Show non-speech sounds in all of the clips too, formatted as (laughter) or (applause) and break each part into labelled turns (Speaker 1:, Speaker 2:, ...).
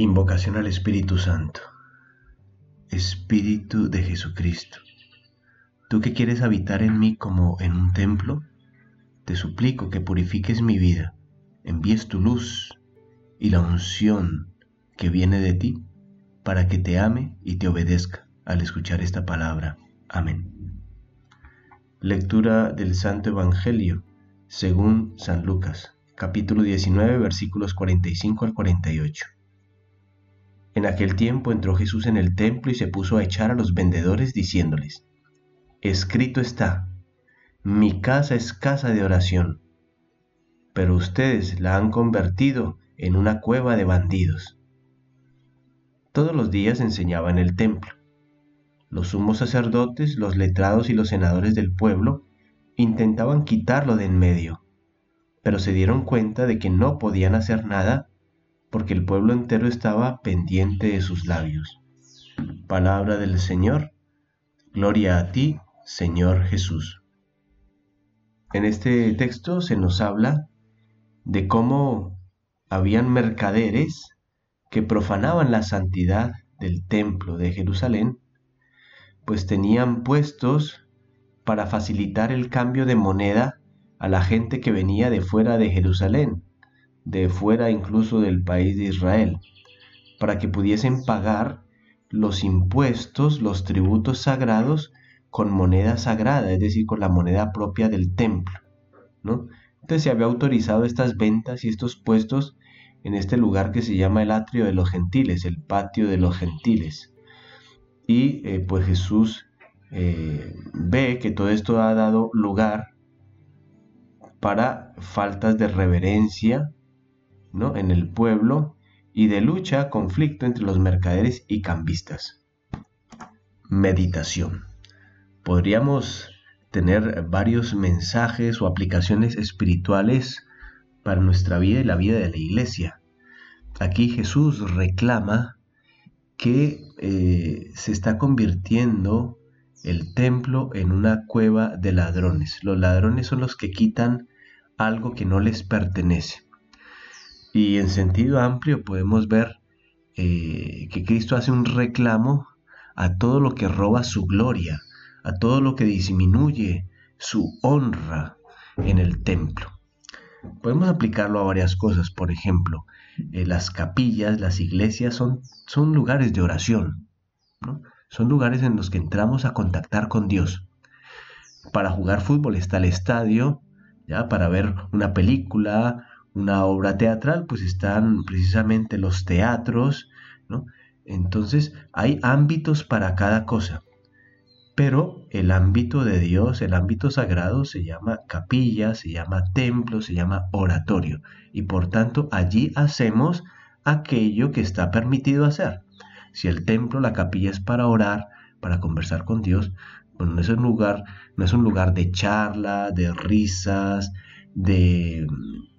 Speaker 1: Invocación al Espíritu Santo. Espíritu de Jesucristo, tú que quieres habitar en mí como en un templo, te suplico que purifiques mi vida, envíes tu luz y la unción que viene de ti para que te ame y te obedezca al escuchar esta palabra. Amén. Lectura del Santo Evangelio según San Lucas, capítulo 19, versículos 45 al 48. En aquel tiempo entró Jesús en el templo y se puso a echar a los vendedores diciéndoles, Escrito está, mi casa es casa de oración, pero ustedes la han convertido en una cueva de bandidos. Todos los días enseñaba en el templo. Los sumos sacerdotes, los letrados y los senadores del pueblo intentaban quitarlo de en medio, pero se dieron cuenta de que no podían hacer nada porque el pueblo entero estaba pendiente de sus labios. Palabra del Señor, gloria a ti, Señor Jesús. En este texto se nos habla de cómo habían mercaderes que profanaban la santidad del templo de Jerusalén, pues tenían puestos para facilitar el cambio de moneda a la gente que venía de fuera de Jerusalén de fuera incluso del país de Israel, para que pudiesen pagar los impuestos, los tributos sagrados con moneda sagrada, es decir, con la moneda propia del templo. ¿no? Entonces se había autorizado estas ventas y estos puestos en este lugar que se llama el atrio de los gentiles, el patio de los gentiles. Y eh, pues Jesús eh, ve que todo esto ha dado lugar para faltas de reverencia en el pueblo y de lucha, conflicto entre los mercaderes y cambistas. Meditación. Podríamos tener varios mensajes o aplicaciones espirituales para nuestra vida y la vida de la iglesia. Aquí Jesús reclama que eh, se está convirtiendo el templo en una cueva de ladrones. Los ladrones son los que quitan algo que no les pertenece. Y en sentido amplio podemos ver eh, que Cristo hace un reclamo a todo lo que roba su gloria, a todo lo que disminuye su honra en el templo. Podemos aplicarlo a varias cosas, por ejemplo, eh, las capillas, las iglesias son, son lugares de oración, son lugares en los que entramos a contactar con Dios. Para jugar fútbol está el estadio, ¿ya? para ver una película, una obra teatral, pues están precisamente los teatros, ¿no? Entonces hay ámbitos para cada cosa, pero el ámbito de Dios, el ámbito sagrado se llama capilla, se llama templo, se llama oratorio, y por tanto allí hacemos aquello que está permitido hacer. Si el templo, la capilla es para orar, para conversar con Dios, bueno, no es un lugar, no es un lugar de charla, de risas, de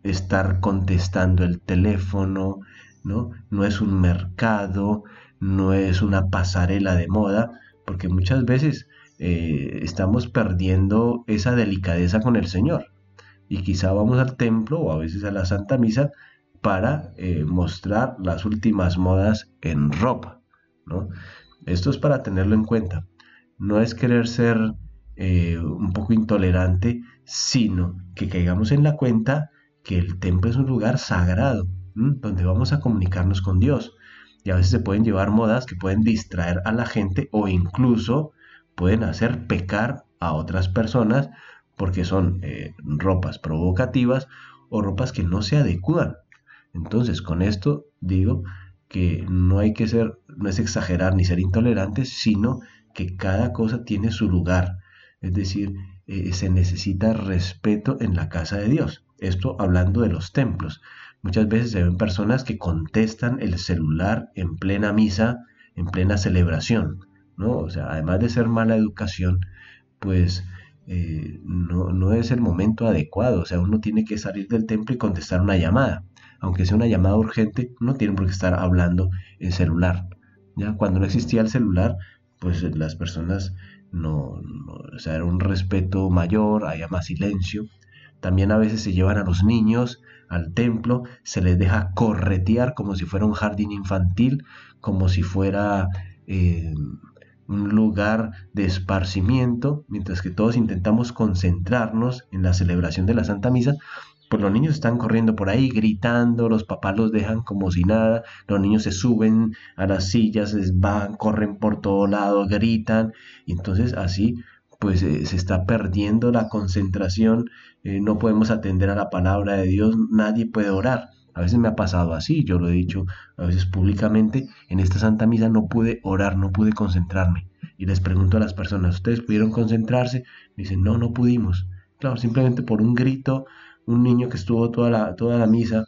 Speaker 1: estar contestando el teléfono, ¿no? No es un mercado, no es una pasarela de moda, porque muchas veces eh, estamos perdiendo esa delicadeza con el Señor. Y quizá vamos al templo o a veces a la Santa Misa para eh, mostrar las últimas modas en ropa, ¿no? Esto es para tenerlo en cuenta. No es querer ser eh, un poco intolerante, sino que caigamos en la cuenta que el templo es un lugar sagrado, donde vamos a comunicarnos con Dios. Y a veces se pueden llevar modas que pueden distraer a la gente o incluso pueden hacer pecar a otras personas porque son eh, ropas provocativas o ropas que no se adecuan. Entonces, con esto digo que no hay que ser, no es exagerar ni ser intolerantes, sino que cada cosa tiene su lugar. Es decir, eh, se necesita respeto en la casa de Dios. Esto hablando de los templos. Muchas veces se ven personas que contestan el celular en plena misa, en plena celebración, ¿no? O sea, además de ser mala educación, pues eh, no, no, es el momento adecuado. O sea, uno tiene que salir del templo y contestar una llamada. Aunque sea una llamada urgente, no tiene por qué estar hablando en celular. ¿ya? Cuando no existía el celular, pues las personas no, o sea, era un respeto mayor, había más silencio. También a veces se llevan a los niños al templo, se les deja corretear como si fuera un jardín infantil, como si fuera eh, un lugar de esparcimiento, mientras que todos intentamos concentrarnos en la celebración de la Santa Misa, pues los niños están corriendo por ahí gritando, los papás los dejan como si nada, los niños se suben a las sillas, les van, corren por todo lado, gritan, y entonces así pues eh, se está perdiendo la concentración, eh, no podemos atender a la palabra de Dios, nadie puede orar. A veces me ha pasado así, yo lo he dicho a veces públicamente, en esta Santa Misa no pude orar, no pude concentrarme. Y les pregunto a las personas, ¿ustedes pudieron concentrarse? Me dicen, no, no pudimos. Claro, simplemente por un grito, un niño que estuvo toda la, toda la misa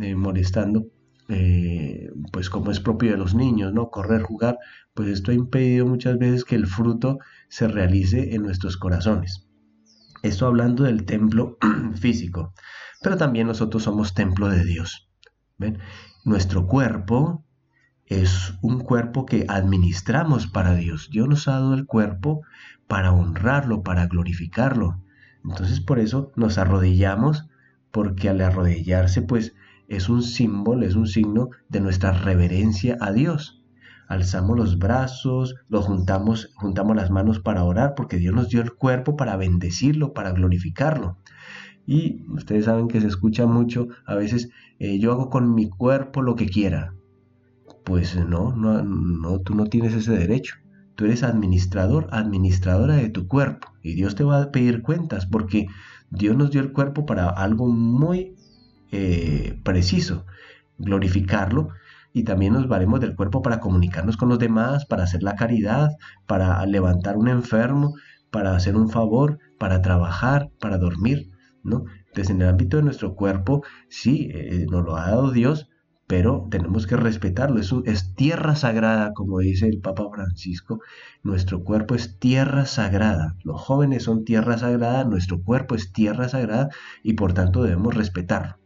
Speaker 1: eh, molestando, eh, pues como es propio de los niños, ¿no? Correr, jugar, pues esto ha impedido muchas veces que el fruto se realice en nuestros corazones. Esto hablando del templo (clears throat) físico pero también nosotros somos templo de Dios. ¿Ven? Nuestro cuerpo es un cuerpo que administramos para Dios. Dios nos ha dado el cuerpo para honrarlo, para glorificarlo. Entonces por eso nos arrodillamos, porque al arrodillarse pues es un símbolo, es un signo de nuestra reverencia a Dios. Alzamos los brazos, lo juntamos, juntamos las manos para orar, porque Dios nos dio el cuerpo para bendecirlo, para glorificarlo. Y ustedes saben que se escucha mucho, a veces eh, yo hago con mi cuerpo lo que quiera. Pues no, no, no, tú no tienes ese derecho. Tú eres administrador, administradora de tu cuerpo. Y Dios te va a pedir cuentas porque Dios nos dio el cuerpo para algo muy eh, preciso, glorificarlo. Y también nos valemos del cuerpo para comunicarnos con los demás, para hacer la caridad, para levantar un enfermo, para hacer un favor, para trabajar, para dormir. Entonces, en el ámbito de nuestro cuerpo, sí, eh, nos lo ha dado Dios, pero tenemos que respetarlo. Es, es tierra sagrada, como dice el Papa Francisco. Nuestro cuerpo es tierra sagrada. Los jóvenes son tierra sagrada, nuestro cuerpo es tierra sagrada y por tanto debemos respetarlo.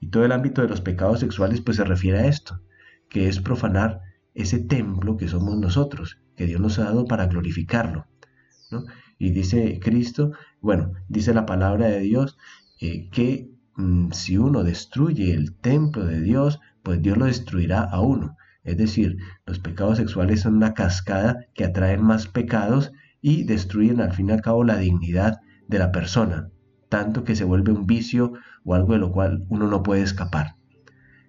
Speaker 1: Y todo el ámbito de los pecados sexuales pues se refiere a esto, que es profanar ese templo que somos nosotros, que Dios nos ha dado para glorificarlo. ¿no? Y dice Cristo, bueno, dice la palabra de Dios eh, que mm, si uno destruye el templo de Dios, pues Dios lo destruirá a uno. Es decir, los pecados sexuales son una cascada que atraen más pecados y destruyen al fin y al cabo la dignidad de la persona, tanto que se vuelve un vicio o algo de lo cual uno no puede escapar.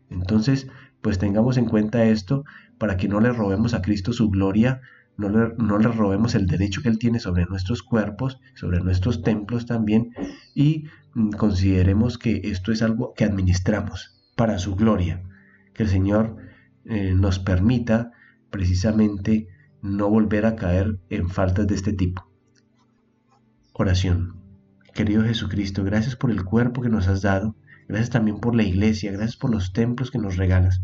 Speaker 1: Entonces, pues tengamos en cuenta esto para que no le robemos a Cristo su gloria no le, robemos el derecho que Él tiene sobre nuestros cuerpos, sobre nuestros templos también, y mm, consideremos que esto es algo que administramos para su gloria. Que el Señor eh, nos permita precisamente no volver a caer en faltas de este tipo. Oración. Querido Jesucristo, gracias por el cuerpo que nos has dado, gracias también por la iglesia, gracias por los templos que nos regalas.